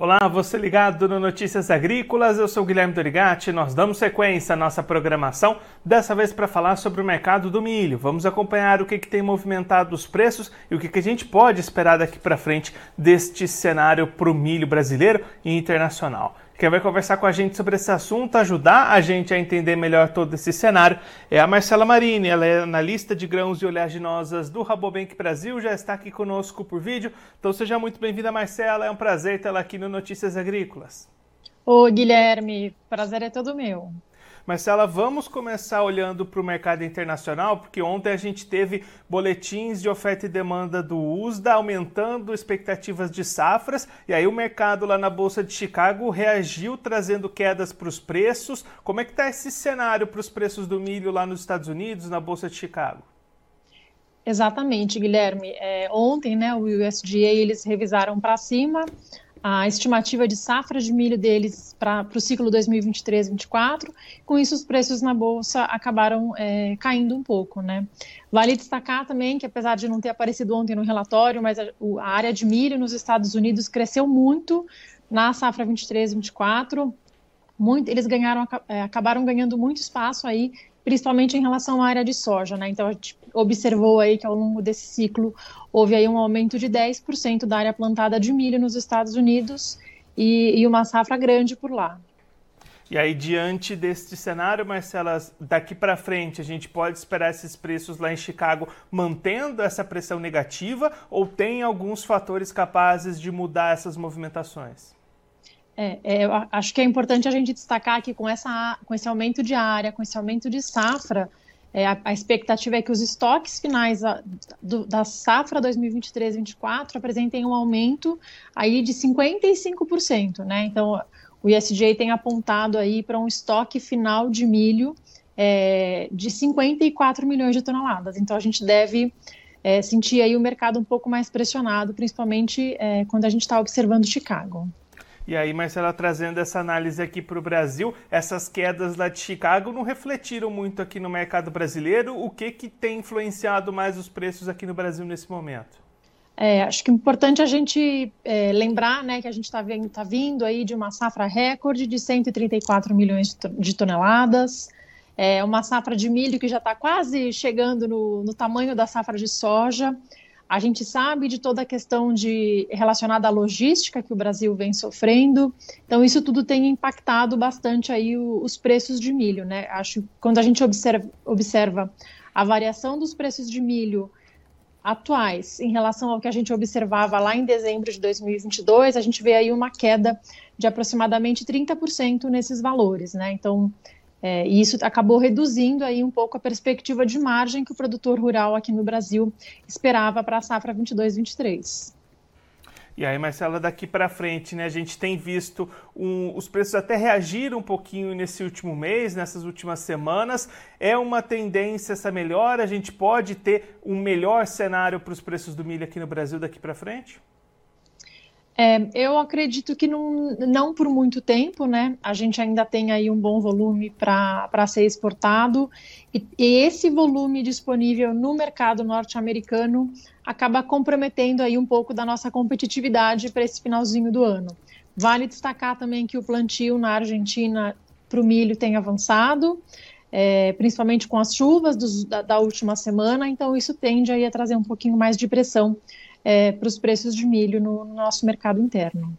Olá, você ligado no Notícias Agrícolas, eu sou Guilherme Dorigati. Nós damos sequência à nossa programação, dessa vez para falar sobre o mercado do milho. Vamos acompanhar o que, que tem movimentado os preços e o que, que a gente pode esperar daqui para frente deste cenário para o milho brasileiro e internacional. Quem vai conversar com a gente sobre esse assunto, ajudar a gente a entender melhor todo esse cenário, é a Marcela Marini. Ela é analista de grãos e oleaginosas do Rabobank Brasil, já está aqui conosco por vídeo. Então seja muito bem-vinda, Marcela. É um prazer tê-la aqui no Notícias Agrícolas. Ô, Guilherme, prazer é todo meu. Marcela, vamos começar olhando para o mercado internacional, porque ontem a gente teve boletins de oferta e demanda do USDA aumentando expectativas de safras, e aí o mercado lá na Bolsa de Chicago reagiu trazendo quedas para os preços. Como é que está esse cenário para os preços do milho lá nos Estados Unidos, na Bolsa de Chicago? Exatamente, Guilherme. É, ontem, né, o USDA eles revisaram para cima a estimativa de safra de milho deles para o ciclo 2023-24. Com isso, os preços na bolsa acabaram é, caindo um pouco, né? Vale destacar também que, apesar de não ter aparecido ontem no relatório, mas a, a área de milho nos Estados Unidos cresceu muito na safra 23-24. Muito, eles ganharam, é, acabaram ganhando muito espaço aí, principalmente em relação à área de soja, né? Então a gente observou aí que ao longo desse ciclo houve aí um aumento de 10% da área plantada de milho nos Estados Unidos e, e uma safra grande por lá. E aí, diante deste cenário, Marcela, daqui para frente, a gente pode esperar esses preços lá em Chicago mantendo essa pressão negativa ou tem alguns fatores capazes de mudar essas movimentações? É, é, eu acho que é importante a gente destacar que com, essa, com esse aumento de área, com esse aumento de safra, é, a, a, expectativa é que os estoques finais a, do, da safra 2023-24 apresentem um aumento aí de 55%, né? Então, o ISJ tem apontado aí para um estoque final de milho é, de 54 milhões de toneladas. Então, a gente deve é, sentir aí o mercado um pouco mais pressionado, principalmente é, quando a gente está observando Chicago. E aí, Marcela, trazendo essa análise aqui para o Brasil, essas quedas lá de Chicago não refletiram muito aqui no mercado brasileiro. O que, que tem influenciado mais os preços aqui no Brasil nesse momento? É, acho que é importante a gente é, lembrar né, que a gente está tá vindo aí de uma safra recorde de 134 milhões de toneladas, é uma safra de milho que já está quase chegando no, no tamanho da safra de soja. A gente sabe de toda a questão de relacionada à logística que o Brasil vem sofrendo. Então isso tudo tem impactado bastante aí o, os preços de milho, né? Acho quando a gente observa, observa a variação dos preços de milho atuais em relação ao que a gente observava lá em dezembro de 2022, a gente vê aí uma queda de aproximadamente 30% nesses valores, né? Então, é, e isso acabou reduzindo aí um pouco a perspectiva de margem que o produtor rural aqui no Brasil esperava para a safra 22-23. E aí, Marcela, daqui para frente, né, a gente tem visto um, os preços até reagiram um pouquinho nesse último mês, nessas últimas semanas. É uma tendência essa melhora? A gente pode ter um melhor cenário para os preços do milho aqui no Brasil daqui para frente? É, eu acredito que não, não por muito tempo, né? A gente ainda tem aí um bom volume para ser exportado, e, e, esse volume disponível no mercado norte-americano acaba comprometendo aí um pouco da nossa competitividade para esse finalzinho do ano. Vale destacar também que o plantio na Argentina para o milho tem avançado, é, principalmente com as chuvas dos, da, da, última semana, então isso tende aí a trazer um pouquinho mais de pressão é, para os preços de milho no, no, nosso mercado interno.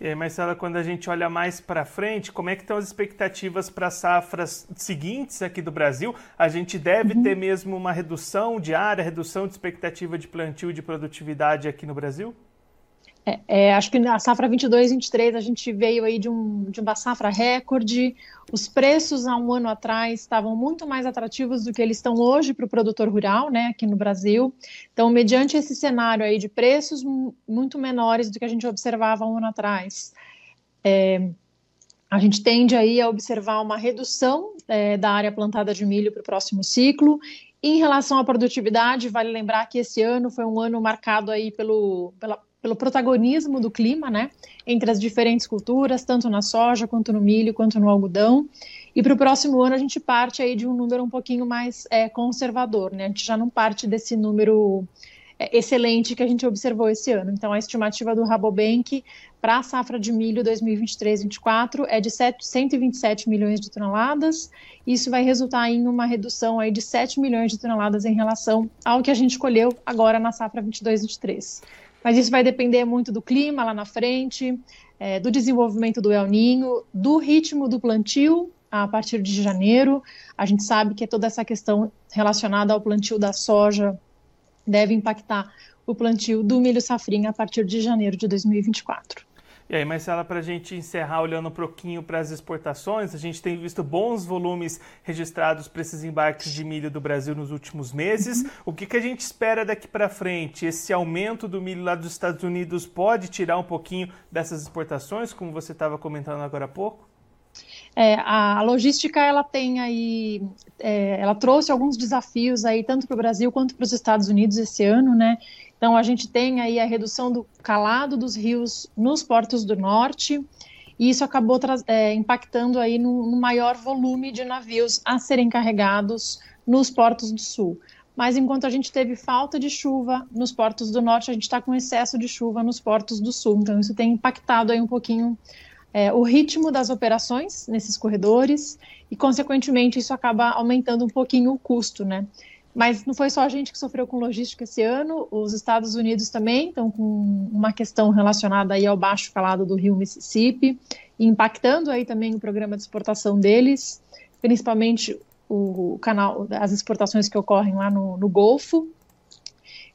E aí, Marcela, quando a gente olha mais para frente, como é que estão as expectativas para as safras seguintes aqui do Brasil? A gente deve uhum. ter mesmo uma redução de área, redução de expectativa de plantio e de produtividade aqui no Brasil? É, é, acho que na safra 22, 23 a gente veio aí de, um, de uma safra recorde. Os preços há um ano atrás estavam muito mais atrativos do que eles estão hoje para o produtor rural, né, aqui no Brasil. Então, mediante esse cenário aí de preços muito menores do que a gente observava um ano atrás, é, a gente tende aí a observar uma redução é, da área plantada de milho para o próximo ciclo. Em relação à produtividade, vale lembrar que esse ano foi um ano marcado aí pelo, pela pelo protagonismo do clima, né, entre as diferentes culturas, tanto na soja, quanto no milho, quanto no algodão. E para o próximo ano a gente parte aí de um número um pouquinho mais é, conservador, né? A gente já não parte desse número é, excelente que a gente observou esse ano. Então a estimativa do Rabobank para a safra de milho 2023-24 é de 7, 127 milhões de toneladas. Isso vai resultar em uma redução aí de 7 milhões de toneladas em relação ao que a gente colheu agora na safra 22-23. Mas isso vai depender muito do clima lá na frente, é, do desenvolvimento do El Ninho, do ritmo do plantio a partir de janeiro. A gente sabe que toda essa questão relacionada ao plantio da soja deve impactar o plantio do milho safrinha a partir de janeiro de 2024. E aí, Marcela, para a gente encerrar olhando um pouquinho para as exportações, a gente tem visto bons volumes registrados para esses embarques de milho do Brasil nos últimos meses. O que, que a gente espera daqui para frente? Esse aumento do milho lá dos Estados Unidos pode tirar um pouquinho dessas exportações, como você estava comentando agora há pouco? É, a logística ela tem aí, é, ela trouxe alguns desafios aí tanto para o Brasil quanto para os Estados Unidos esse ano, né? Então, a gente tem aí a redução do calado dos rios nos portos do norte, e isso acabou é, impactando aí no, no, maior volume de navios a serem carregados nos portos do sul. Mas enquanto a gente teve falta de chuva nos portos do norte, a gente está com excesso de chuva nos portos do sul. Então, isso tem impactado aí um pouquinho é, o ritmo das operações nesses corredores e, consequentemente, isso acaba aumentando um pouquinho o custo, né? Mas não foi só a gente que sofreu com logística esse ano, os Estados Unidos também estão com uma questão relacionada aí ao baixo calado do rio Mississippi, impactando aí também o programa de exportação deles, principalmente o canal, as exportações que ocorrem lá no, no Golfo.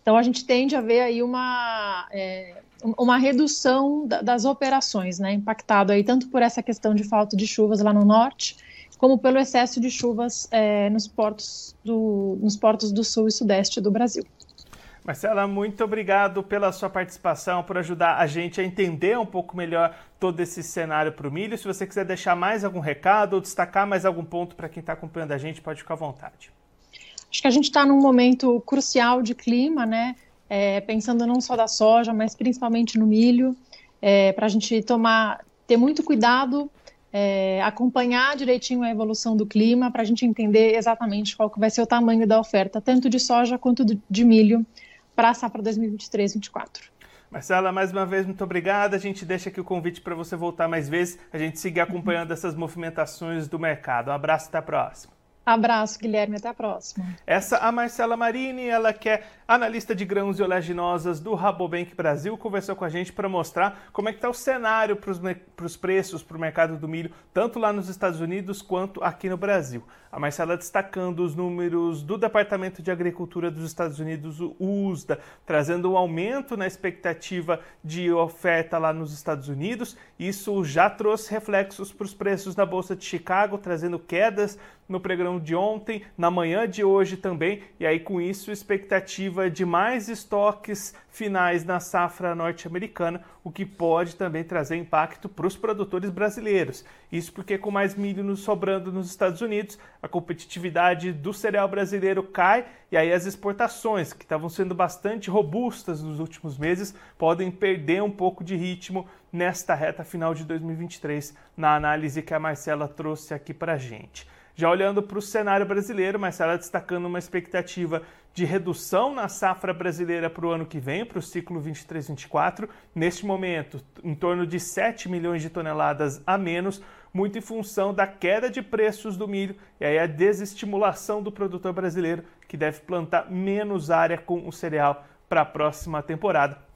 Então a gente tende a ver aí uma, é, uma redução das operações, né, impactado aí tanto por essa questão de falta de chuvas lá no norte, como pelo excesso de chuvas é, nos, portos do, nos portos do sul e sudeste do Brasil. Marcela, muito obrigado pela sua participação, por ajudar a gente a entender um pouco melhor todo esse cenário para o milho. Se você quiser deixar mais algum recado ou destacar mais algum ponto para quem está acompanhando a gente, pode ficar à vontade. Acho que a gente está num momento crucial de clima, né? É, pensando não só da soja, mas principalmente no milho, é, para a gente tomar, ter muito cuidado é, acompanhar direitinho a evolução do clima para a gente entender exatamente qual que vai ser o tamanho da oferta, tanto de soja quanto de milho, para a safra 2023-2024. Marcela, mais uma vez, muito obrigada. A gente deixa aqui o convite para você voltar mais vezes, a gente seguir acompanhando essas movimentações do mercado. Um abraço, até a próxima. Abraço, Guilherme, até a próxima. Essa a Marcela Marini, ela que é analista de grãos e oleaginosas do Rabobank Brasil, conversou com a gente para mostrar como é que está o cenário para os preços, para o mercado do milho, tanto lá nos Estados Unidos quanto aqui no Brasil. A Marcela destacando os números do Departamento de Agricultura dos Estados Unidos, o USDA, trazendo um aumento na expectativa de oferta lá nos Estados Unidos. Isso já trouxe reflexos para os preços na Bolsa de Chicago, trazendo quedas no pregão reunião de ontem, na manhã de hoje também, e aí com isso expectativa de mais estoques finais na safra norte-americana, o que pode também trazer impacto para os produtores brasileiros. Isso porque com mais milho sobrando nos Estados Unidos, a competitividade do cereal brasileiro cai e aí as exportações, que estavam sendo bastante robustas nos últimos meses, podem perder um pouco de ritmo nesta reta final de 2023, na análise que a Marcela trouxe aqui para a gente. Já olhando para o cenário brasileiro, Marcela destacando uma expectativa de redução na safra brasileira para o ano que vem, para o ciclo 23-24. Neste momento, em torno de 7 milhões de toneladas a menos, muito em função da queda de preços do milho e aí a desestimulação do produtor brasileiro, que deve plantar menos área com o cereal para a próxima temporada.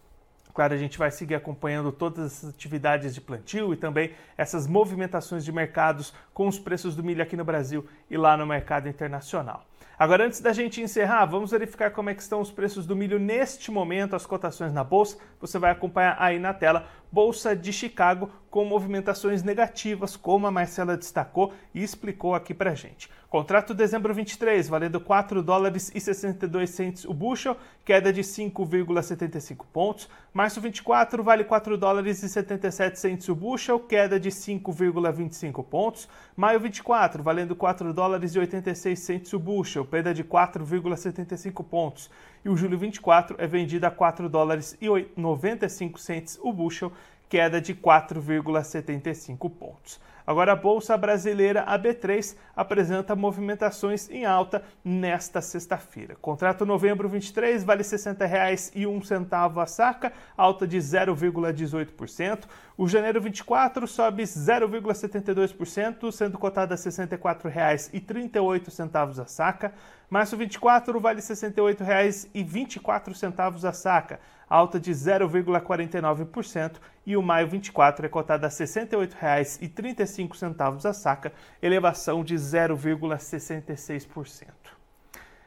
Claro, a gente vai seguir acompanhando todas as atividades de plantio e também essas movimentações de mercados com os preços do milho aqui no Brasil e lá no mercado internacional. Agora, antes da gente encerrar, vamos verificar como é que estão os preços do milho neste momento, as cotações na bolsa. Você vai acompanhar aí na tela. Bolsa de Chicago com movimentações negativas, como a Marcela destacou e explicou aqui pra gente. Contrato dezembro 23, valendo 4 dólares e 62 centes o bushel, queda de 5,75 pontos. Março 24 vale 4 dólares e 77 centes o bushel, queda de 5,25 pontos. Maio 24 valendo 4 dólares e 86 centes o bushel, perda de 4,75 pontos. E o julho 24 é vendido a 4 dólares e 95 centes o bushel, queda de 4,75 pontos. Agora, a Bolsa Brasileira AB3 apresenta movimentações em alta nesta sexta-feira. Contrato novembro 23 vale R$ 60,01 a saca, alta de 0,18%. O janeiro 24 sobe 0,72%, sendo cotado a R$ 64,38 a saca. Março 24 vale R$ 68,24 a saca, alta de 0,49%, e o maio 24 é cotado a R$ 68,35 a saca, elevação de 0,66%.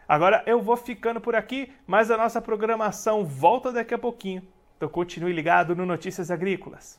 Agora eu vou ficando por aqui, mas a nossa programação volta daqui a pouquinho. Então continue ligado no Notícias Agrícolas.